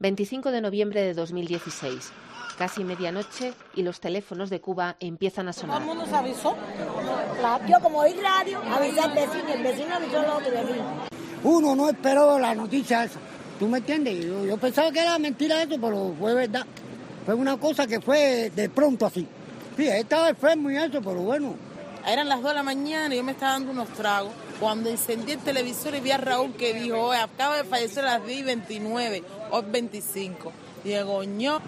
25 de noviembre de 2016. Casi medianoche y los teléfonos de Cuba empiezan a sonar. Todo el mundo se avisó. Yo como oí radio, avisé al vecino, el vecino avisó al otro vecino. Uno no esperó la noticia esa. ¿Tú me entiendes? Yo, yo pensaba que era mentira eso, pero fue verdad. Fue una cosa que fue de pronto así. Sí, estaba enfermo y eso, pero bueno. Eran las 2 de la mañana y yo me estaba dando unos tragos. Cuando encendí el televisor y vi a Raúl que dijo, "Oye, acaba de fallecer a las 10 y 29, hoy 25. Diego, ño.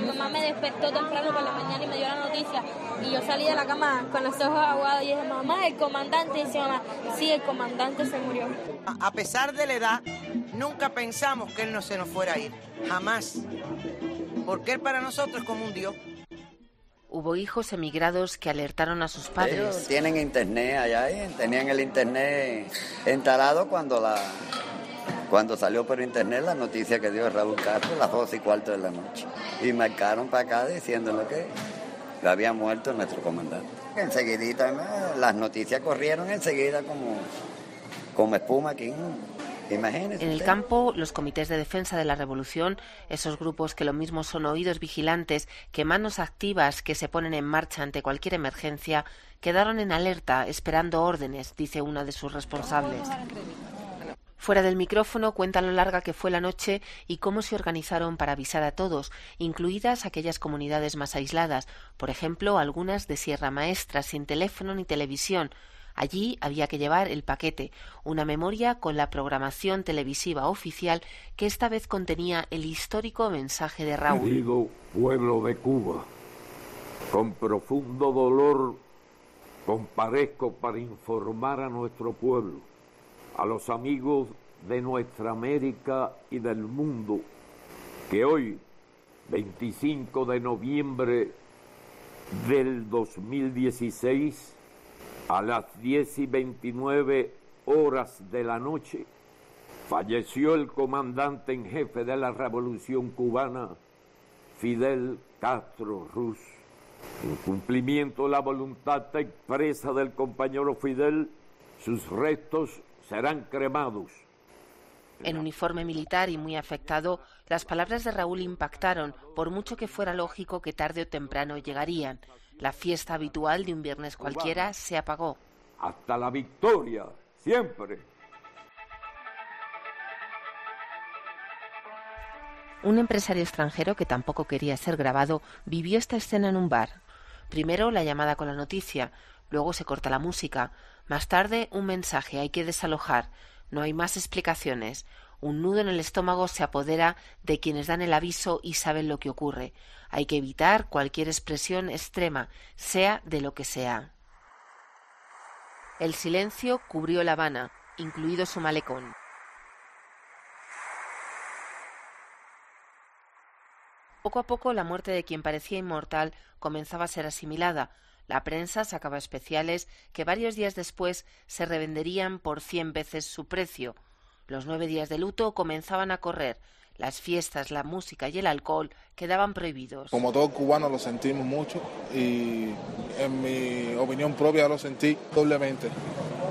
Mi mamá me despertó temprano por la mañana y me dio la noticia. Y yo salí de la cama con los ojos aguados y dije, mamá, el comandante. Y dice mamá, sí, el comandante se murió. A pesar de la edad, nunca pensamos que él no se nos fuera a ir. Jamás. Porque él para nosotros es como un Dios. Hubo hijos emigrados que alertaron a sus padres. Ellos tienen internet allá, ¿eh? tenían el internet instalado cuando la cuando salió por internet la noticia que dio Raúl Castro a las 12 y cuarto de la noche. Y marcaron para acá diciéndolo que había muerto nuestro comandante. Enseguidita, las noticias corrieron enseguida como, como espuma aquí. Imagínense. En el usted. campo, los comités de defensa de la revolución, esos grupos que lo mismo son oídos vigilantes que manos activas que se ponen en marcha ante cualquier emergencia, quedaron en alerta esperando órdenes, dice una de sus responsables. Fuera del micrófono cuenta lo larga que fue la noche y cómo se organizaron para avisar a todos, incluidas aquellas comunidades más aisladas, por ejemplo, algunas de Sierra Maestra, sin teléfono ni televisión. Allí había que llevar el paquete, una memoria con la programación televisiva oficial que esta vez contenía el histórico mensaje de Raúl. Querido pueblo de Cuba, con profundo dolor comparezco para informar a nuestro pueblo, a los amigos de nuestra América y del mundo, que hoy, 25 de noviembre del 2016, a las 10 y 29 horas de la noche, falleció el comandante en jefe de la Revolución cubana, Fidel Castro Ruz. En cumplimiento de la voluntad expresa del compañero Fidel, sus restos serán cremados. En uniforme militar y muy afectado, las palabras de Raúl impactaron, por mucho que fuera lógico que tarde o temprano llegarían. La fiesta habitual de un viernes cualquiera se apagó. Hasta la victoria, siempre. Un empresario extranjero que tampoco quería ser grabado vivió esta escena en un bar. Primero la llamada con la noticia, luego se corta la música, más tarde un mensaje hay que desalojar, no hay más explicaciones. Un nudo en el estómago se apodera de quienes dan el aviso y saben lo que ocurre. Hay que evitar cualquier expresión extrema, sea de lo que sea. El silencio cubrió La Habana, incluido su malecón. Poco a poco la muerte de quien parecía inmortal comenzaba a ser asimilada. La prensa sacaba especiales que varios días después se revenderían por cien veces su precio. Los nueve días de luto comenzaban a correr. Las fiestas, la música y el alcohol quedaban prohibidos. Como todo cubano lo sentimos mucho y en mi opinión propia lo sentí doblemente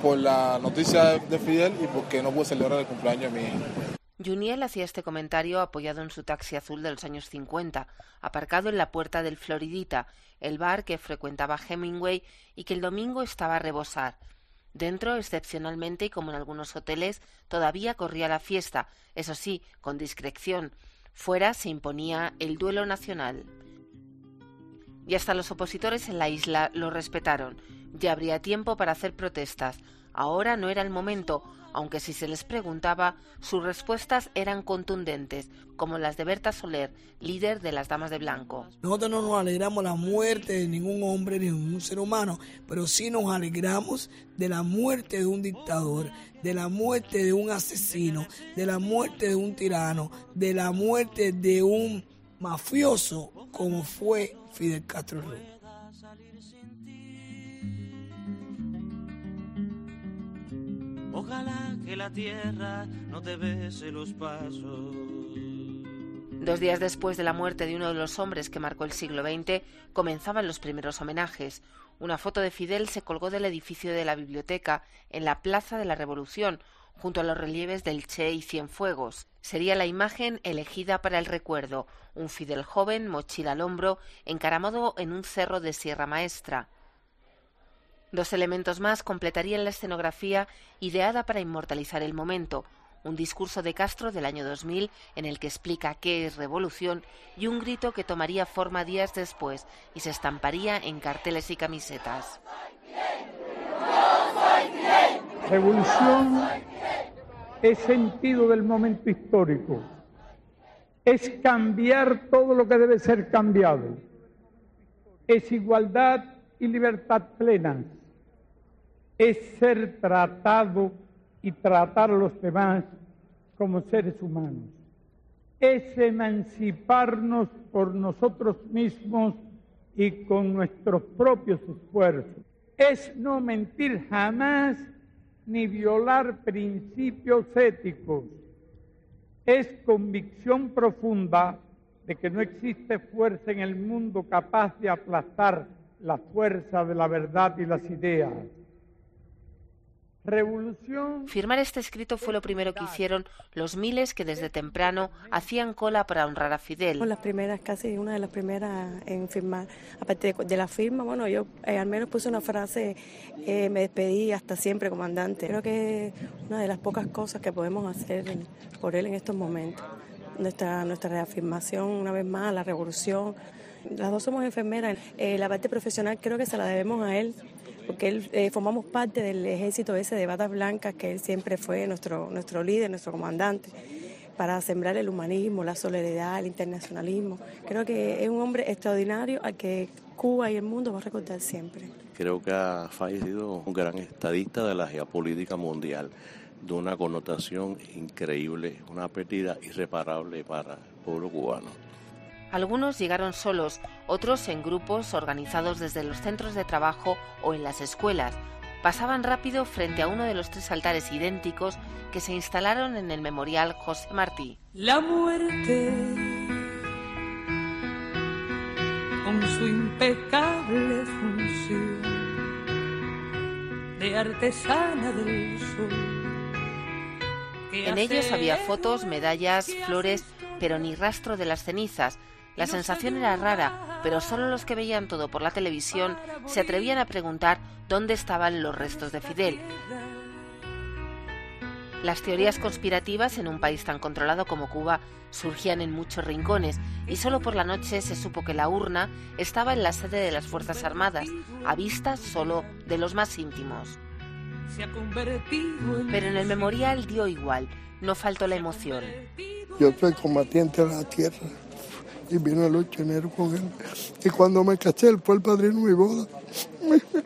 por la noticia de Fidel y porque no pude celebrar el cumpleaños de mi hija. Juniel hacía este comentario apoyado en su taxi azul de los años 50, aparcado en la puerta del Floridita, el bar que frecuentaba Hemingway y que el domingo estaba a rebosar. Dentro, excepcionalmente y como en algunos hoteles, todavía corría la fiesta, eso sí, con discreción. Fuera se imponía el duelo nacional. Y hasta los opositores en la isla lo respetaron. Ya habría tiempo para hacer protestas. Ahora no era el momento, aunque si se les preguntaba, sus respuestas eran contundentes, como las de Berta Soler, líder de las Damas de Blanco. Nosotros no nos alegramos la muerte de ningún hombre ni de ningún ser humano, pero sí nos alegramos de la muerte de un dictador, de la muerte de un asesino, de la muerte de un tirano, de la muerte de un mafioso como fue Fidel Castro. Dos días después de la muerte de uno de los hombres que marcó el siglo XX, comenzaban los primeros homenajes. Una foto de Fidel se colgó del edificio de la biblioteca en la Plaza de la Revolución, junto a los relieves del Che y Cienfuegos. sería la imagen elegida para el recuerdo, un Fidel joven, mochila al hombro, encaramado en un cerro de Sierra Maestra. Dos elementos más completarían la escenografía ideada para inmortalizar el momento, un discurso de Castro del año 2000 en el que explica qué es revolución y un grito que tomaría forma días después y se estamparía en carteles y camisetas. Revolución es sentido del momento histórico, es cambiar todo lo que debe ser cambiado, es igualdad y libertad plena, es ser tratado y tratar a los demás como seres humanos, es emanciparnos por nosotros mismos y con nuestros propios esfuerzos, es no mentir jamás ni violar principios éticos. Es convicción profunda de que no existe fuerza en el mundo capaz de aplastar la fuerza de la verdad y las ideas. Revolución. Firmar este escrito fue lo primero que hicieron los miles que desde temprano hacían cola para honrar a Fidel. Las primeras, casi una de las primeras en firmar. Aparte de, la firma, bueno, yo eh, al menos puse una frase, eh, me despedí hasta siempre, comandante. Creo que es una de las pocas cosas que podemos hacer por él en estos momentos. Nuestra, nuestra reafirmación, una vez más, la revolución. Las dos somos enfermeras. Eh, la parte profesional creo que se la debemos a él porque él, eh, formamos parte del ejército ese de batas blancas, que él siempre fue nuestro, nuestro líder, nuestro comandante, para sembrar el humanismo, la solidaridad, el internacionalismo. Creo que es un hombre extraordinario al que Cuba y el mundo va a recordar siempre. Creo que ha fallecido un gran estadista de la geopolítica mundial, de una connotación increíble, una pérdida irreparable para el pueblo cubano. Algunos llegaron solos, otros en grupos organizados desde los centros de trabajo o en las escuelas. Pasaban rápido frente a uno de los tres altares idénticos que se instalaron en el memorial José Martí. La muerte, con su impecable función de artesana del sol. En ellos había fotos, medallas, flores, pero ni rastro de las cenizas, la sensación era rara, pero solo los que veían todo por la televisión se atrevían a preguntar dónde estaban los restos de Fidel. Las teorías conspirativas en un país tan controlado como Cuba surgían en muchos rincones y solo por la noche se supo que la urna estaba en la sede de las Fuerzas Armadas, a vista solo de los más íntimos. Pero en el memorial dio igual, no faltó la emoción. Yo soy combatiente de la tierra y vino el 8 de enero con él. Y cuando me casé, él fue el padrino de mi boda.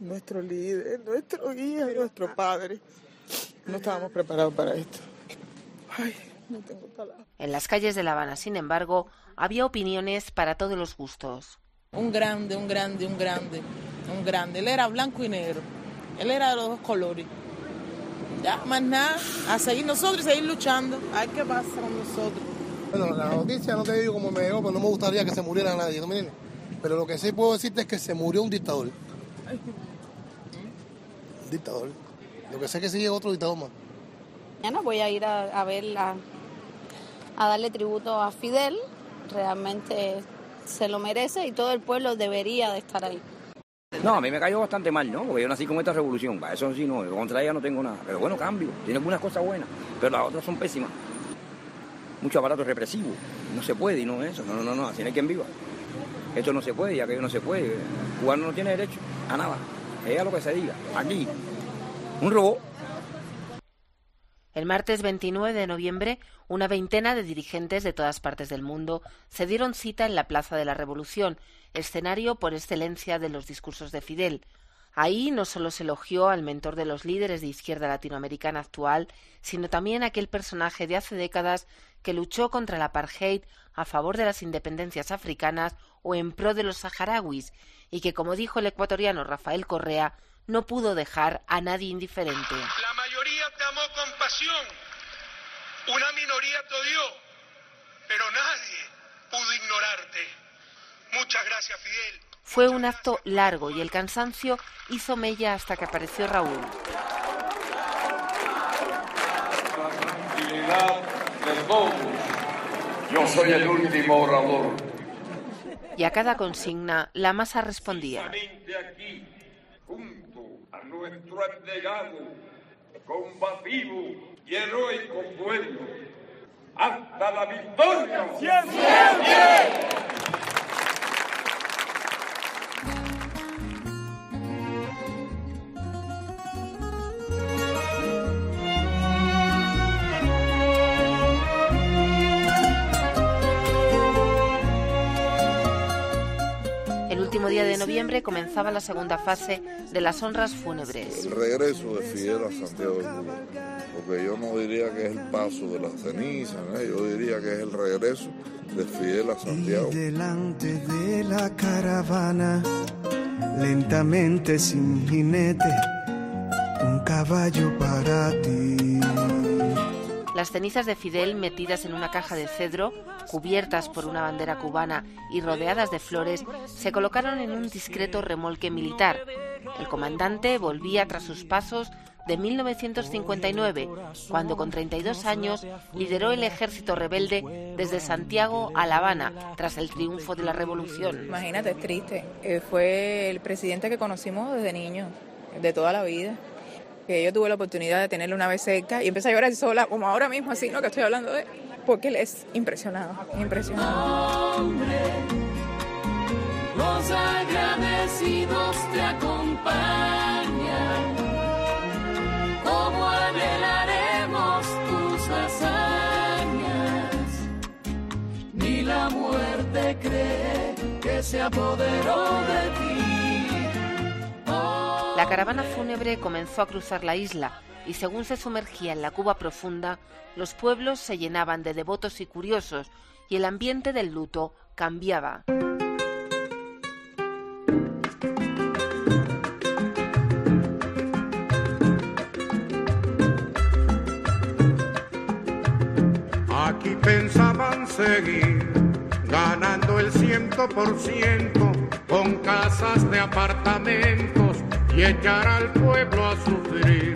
Nuestro líder, nuestro guía, nuestro padre. No estábamos preparados para esto. Ay, no tengo palabras. En las calles de La Habana, sin embargo, había opiniones para todos los gustos. Un grande, un grande, un grande, un grande. Él era blanco y negro. Él era de los dos colores. Ya, más nada, a seguir nosotros y seguir luchando. A ver qué pasa con nosotros. Bueno, la noticia no te digo cómo me llegó, pero no me gustaría que se muriera nadie, ¿no me Pero lo que sí puedo decirte es que se murió un dictador. Un dictador. Lo que sé es que sigue otro dictador más. Mañana voy a ir a, a verla, a darle tributo a Fidel. Realmente se lo merece y todo el pueblo debería de estar ahí. No, a mí me cayó bastante mal, ¿no? Porque yo nací con esta revolución. Para eso sí, no. Contra ella no tengo nada. Pero bueno, cambio. Tiene algunas cosas buenas. Pero las otras son pésimas mucho aparato represivo. No se puede y no es eso. No, no, no, así no hay quien viva. Esto no se puede y aquello no se puede. cubano no tiene derecho a nada. Es a lo que se diga. Aquí, un robot. El martes 29 de noviembre, una veintena de dirigentes de todas partes del mundo se dieron cita en la Plaza de la Revolución, escenario por excelencia de los discursos de Fidel. Ahí no solo se elogió al mentor de los líderes de izquierda latinoamericana actual, sino también aquel personaje de hace décadas que luchó contra el apartheid a favor de las independencias africanas o en pro de los saharauis, y que, como dijo el ecuatoriano Rafael Correa, no pudo dejar a nadie indiferente. La mayoría te amó con pasión, una minoría te odió, pero nadie pudo ignorarte. Muchas gracias, Fidel. Fue un acto largo y el cansancio hizo mella hasta que apareció Raúl. Yo soy el último orador. Y a cada consigna, la masa respondía. aquí, junto a nuestro abnegado, combativo y heroico pueblo, hasta la victoria. ¡Siempre! Día de noviembre comenzaba la segunda fase de las honras fúnebres. El regreso de Fidel a Santiago de Cuba, porque yo no diría que es el paso de la ceniza, yo diría que es el regreso de Fidel a Santiago. delante de la caravana, lentamente sin jinete, un caballo para ti. Las cenizas de Fidel metidas en una caja de cedro, cubiertas por una bandera cubana y rodeadas de flores, se colocaron en un discreto remolque militar. El comandante volvía tras sus pasos de 1959, cuando con 32 años lideró el ejército rebelde desde Santiago a La Habana tras el triunfo de la revolución. Imagínate, triste. Fue el presidente que conocimos desde niño, de toda la vida que yo tuve la oportunidad de tenerlo una vez cerca y empecé a llorar sola, como ahora mismo, así, ¿no? Que estoy hablando de porque él es impresionado, impresionado. los agradecidos te acompañan, como anhelaremos tus hazañas, ni la muerte cree que se apoderó de ti. La caravana fúnebre comenzó a cruzar la isla y según se sumergía en la Cuba profunda, los pueblos se llenaban de devotos y curiosos y el ambiente del luto cambiaba. Aquí pensaban seguir ganando el ciento por ciento con casas de apartamentos y echar al pueblo a sufrir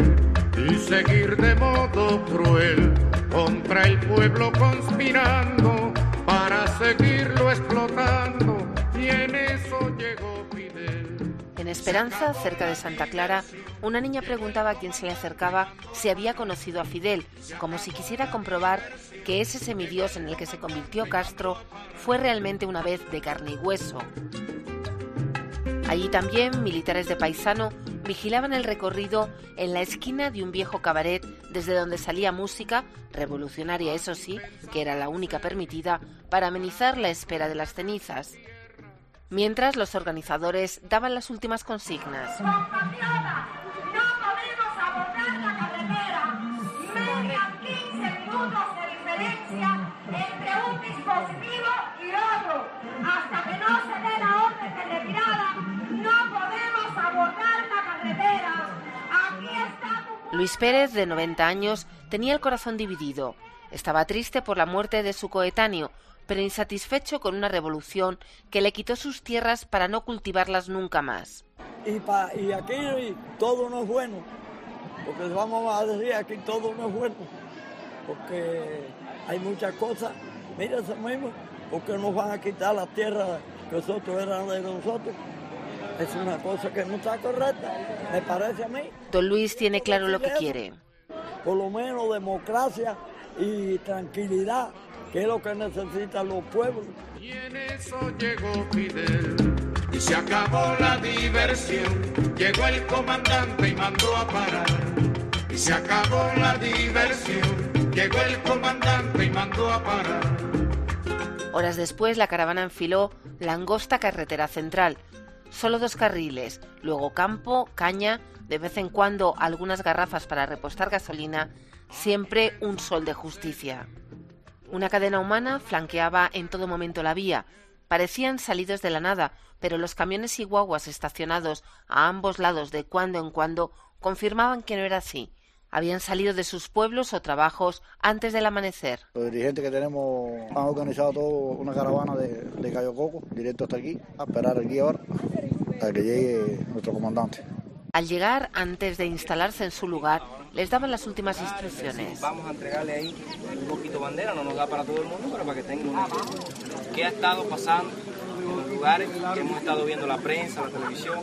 y seguir de modo cruel contra el pueblo conspirando para seguirlo explotando y en eso llegó Fidel. En Esperanza, cerca de Santa Clara, una niña preguntaba a quien se le acercaba si había conocido a Fidel, como si quisiera comprobar que ese semidios en el que se convirtió Castro fue realmente una vez de carne y hueso. Allí también militares de paisano vigilaban el recorrido en la esquina de un viejo cabaret desde donde salía música, revolucionaria eso sí, que era la única permitida, para amenizar la espera de las cenizas. Mientras los organizadores daban las últimas consignas. Luis Pérez, de 90 años, tenía el corazón dividido. Estaba triste por la muerte de su coetáneo, pero insatisfecho con una revolución que le quitó sus tierras para no cultivarlas nunca más. Y, aquí todo no es bueno, porque vamos a decir aquí todo no es bueno, porque hay muchas cosas. Mira eso mismo, porque nos van a quitar la tierra que nosotros eran de nosotros. Es una cosa que no está correcta, me parece a mí. Don Luis tiene claro lo que quiere. Por lo menos democracia y tranquilidad, que es lo que necesitan los pueblos. Y en eso llegó Fidel. Y se acabó la diversión. Llegó el comandante y mandó a parar. Y se acabó la diversión. Llegó el comandante y mandó a parar. Horas después, la caravana enfiló la angosta carretera central. Solo dos carriles, luego campo, caña, de vez en cuando algunas garrafas para repostar gasolina, siempre un sol de justicia. Una cadena humana flanqueaba en todo momento la vía. Parecían salidos de la nada, pero los camiones y guaguas estacionados a ambos lados de cuando en cuando confirmaban que no era así. Habían salido de sus pueblos o trabajos antes del amanecer. Los dirigentes que tenemos han organizado todo una caravana de, de Cayo Coco, directo hasta aquí, a esperar aquí ahora, a que llegue nuestro comandante. Al llegar, antes de instalarse en su lugar, les daban las últimas instrucciones. Vamos a entregarle ahí un poquito bandera, no nos da para todo el mundo, pero para que tengan una idea. ¿Qué ha estado pasando en los lugares que hemos estado viendo la prensa, la televisión?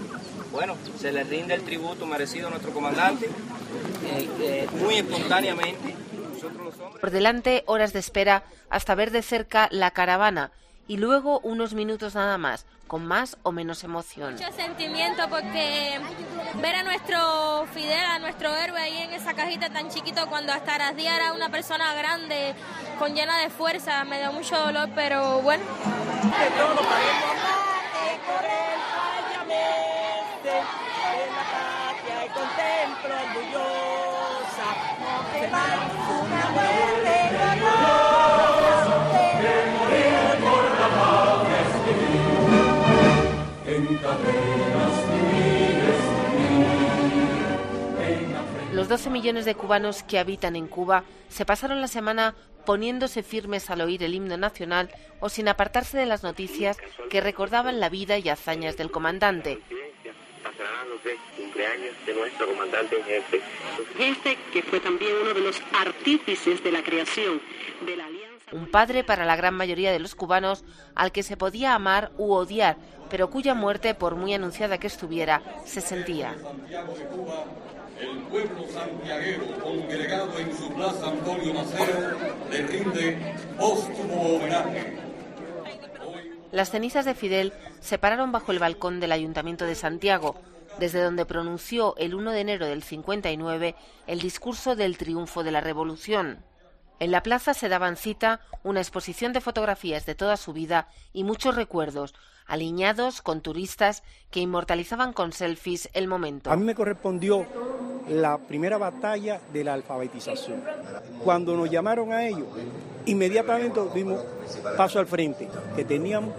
Bueno, se le rinde el tributo merecido a nuestro comandante, eh, eh, muy espontáneamente. Por delante, horas de espera hasta ver de cerca la caravana y luego unos minutos nada más, con más o menos emoción. Mucho sentimiento porque ver a nuestro Fidel, a nuestro héroe ahí en esa cajita tan chiquito cuando hasta Arasdía era una persona grande, con llena de fuerza, me dio mucho dolor, pero bueno. Los 12 millones de cubanos que habitan en Cuba se pasaron la semana poniéndose firmes al oír el himno nacional o sin apartarse de las noticias que recordaban la vida y hazañas del comandante. Cumpleaños de nuestro comandante en jefe. Que fue también uno de los artífices de la creación de la alianza. Un padre para la gran mayoría de los cubanos al que se podía amar u odiar, pero cuya muerte, por muy anunciada que estuviera, se sentía. El pueblo santiaguero, congregado en su plaza Antonio Maceo, le rinde póstumo homenaje. Las cenizas de Fidel se pararon bajo el balcón del Ayuntamiento de Santiago, desde donde pronunció el 1 de enero del 59 el discurso del triunfo de la Revolución. En la plaza se daban cita una exposición de fotografías de toda su vida y muchos recuerdos, alineados con turistas que inmortalizaban con selfies el momento. A mí me correspondió la primera batalla de la alfabetización. Cuando nos llamaron a ellos, inmediatamente dimos paso al frente, que teníamos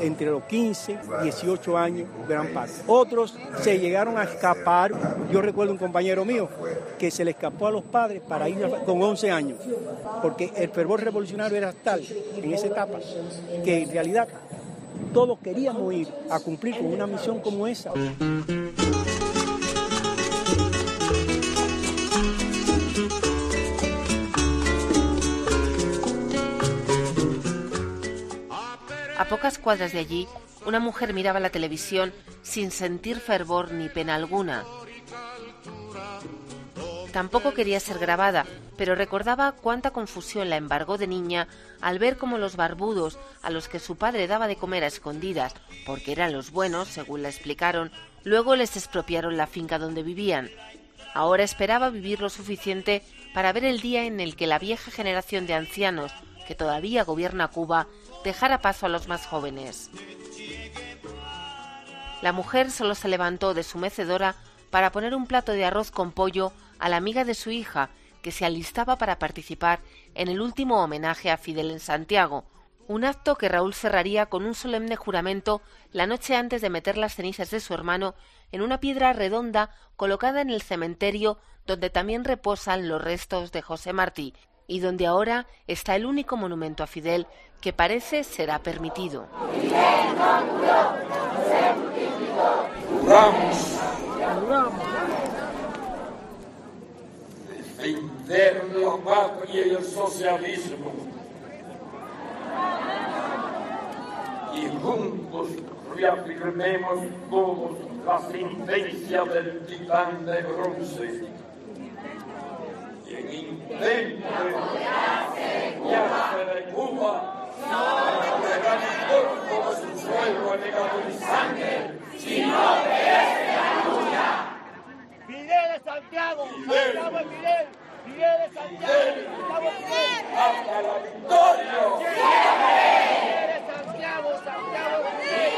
entre los 15 y 18 años, gran parte. Otros se llegaron a escapar. Yo recuerdo un compañero mío que se le escapó a los padres para ir con 11 años, porque el fervor revolucionario era tal en esa etapa que en realidad todos queríamos ir a cumplir con una misión como esa. A pocas cuadras de allí, una mujer miraba la televisión sin sentir fervor ni pena alguna. Tampoco quería ser grabada, pero recordaba cuánta confusión la embargó de niña al ver cómo los barbudos, a los que su padre daba de comer a escondidas, porque eran los buenos, según la explicaron, luego les expropiaron la finca donde vivían. Ahora esperaba vivir lo suficiente para ver el día en el que la vieja generación de ancianos que todavía gobierna Cuba dejara paso a los más jóvenes. La mujer solo se levantó de su mecedora para poner un plato de arroz con pollo a la amiga de su hija, que se alistaba para participar en el último homenaje a Fidel en Santiago, un acto que Raúl cerraría con un solemne juramento la noche antes de meter las cenizas de su hermano en una piedra redonda colocada en el cementerio donde también reposan los restos de José Martí y donde ahora está el único monumento a Fidel que parece será permitido. La patria y el socialismo. Y juntos reafirmemos todos la sentencia del titán de bronce. Quien intente apropiarse de Cuba, no verá ni corto de su suelo en sangre, sino obedece la lucha. Fidel de Santiago, Santiago es Fidel, Fidel de Santiago, Santiago es Fidel. ¡Hasta la victoria! Fidel de Santiago, Santiago es Fidel.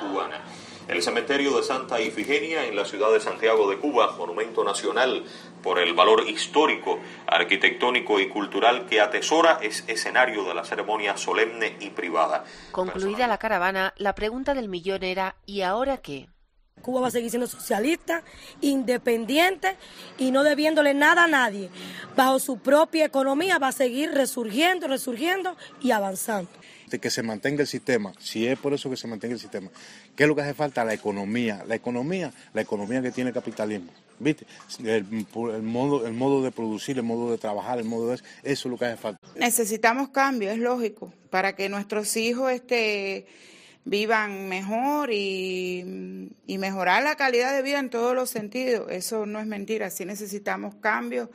cubana. El cementerio de Santa Ifigenia en la ciudad de Santiago de Cuba, monumento nacional por el valor histórico, arquitectónico y cultural que atesora, es escenario de la ceremonia solemne y privada. Concluida la caravana, la pregunta del millón era ¿y ahora qué? Cuba va a seguir siendo socialista, independiente y no debiéndole nada a nadie. Bajo su propia economía va a seguir resurgiendo, resurgiendo y avanzando. Que se mantenga el sistema, si es por eso que se mantenga el sistema. ¿Qué es lo que hace falta? La economía. La economía, la economía que tiene el capitalismo. ¿Viste? El, modo, el modo de producir, el modo de trabajar, el modo de eso, eso es lo que hace falta. Necesitamos cambio, es lógico, para que nuestros hijos este, vivan mejor y, y mejorar la calidad de vida en todos los sentidos. Eso no es mentira, sí necesitamos cambios.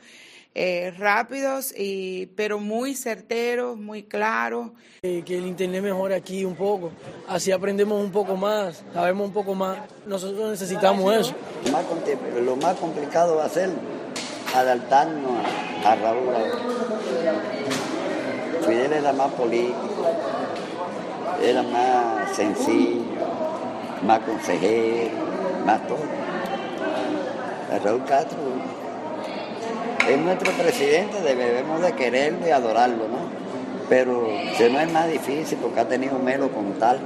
Eh, rápidos, y, pero muy certeros, muy claros. Eh, que el Internet mejore aquí un poco, así aprendemos un poco más, sabemos un poco más. Nosotros necesitamos eso. Lo más complicado va a ser adaptarnos a, a Raúl. Fidel era más político, era más sencillo, más consejero, más todo. A Raúl Castro es nuestro presidente, debemos de quererlo y adorarlo, ¿no? Pero se no es más difícil porque ha tenido mero tal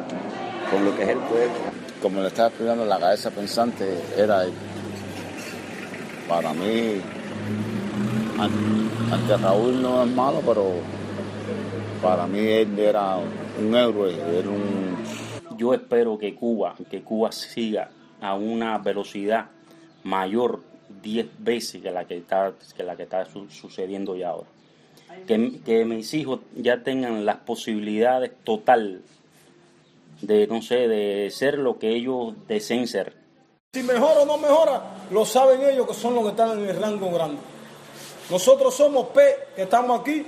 con lo que es el pueblo. Como le estaba explicando, la cabeza pensante era él. Para mí, ante Raúl no es malo, pero para mí él era un héroe, era un... Yo espero que Cuba, que Cuba siga a una velocidad mayor 10 veces que la que está, que la que está sucediendo ya ahora. Que, que, mis hijos ya tengan las posibilidades total de, no sé, de ser lo que ellos deseen ser. Si mejora o no mejora, lo saben ellos que son los que están en el rango grande. Nosotros somos P, que estamos aquí,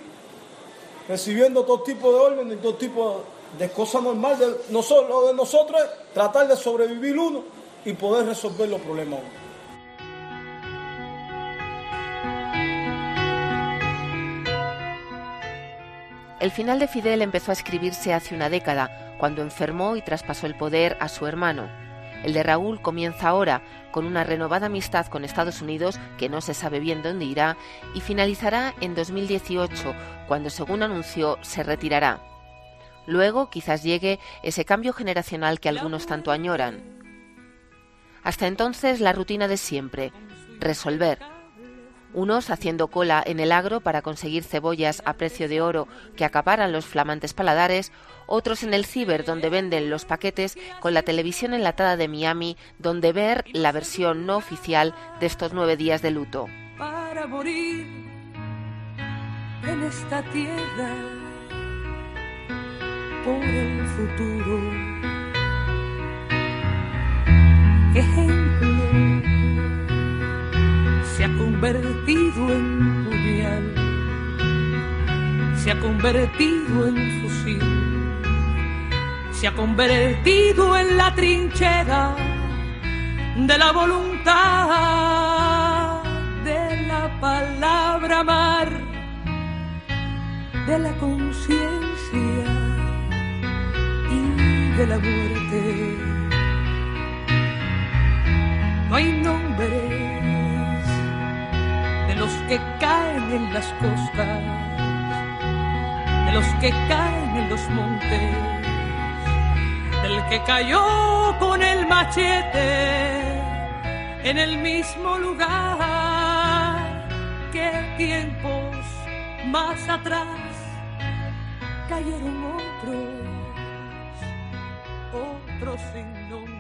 recibiendo todo tipo de órdenes y todo tipo de cosas normales. De nosotros, lo de nosotros es tratar de sobrevivir uno y poder resolver los problemas El final de Fidel empezó a escribirse hace una década, cuando enfermó y traspasó el poder a su hermano. El de Raúl comienza ahora, con una renovada amistad con Estados Unidos, que no se sabe bien dónde irá, y finalizará en 2018, cuando, según anunció, se retirará. Luego quizás llegue ese cambio generacional que algunos tanto añoran. Hasta entonces la rutina de siempre, resolver, unos haciendo cola en el agro para conseguir cebollas a precio de oro que acaparan los flamantes paladares, otros en el ciber donde venden los paquetes con la televisión enlatada de Miami donde ver la versión no oficial de estos nueve días de luto. Para morir en esta tierra por el futuro. Convertido en puñal, se ha convertido en fusil, se ha convertido en la trinchera de la voluntad, de la palabra mar, de la conciencia y de la muerte. No hay nombre los que caen en las costas, de los que caen en los montes, del que cayó con el machete en el mismo lugar que tiempos más atrás cayeron otros, otros sin nombre.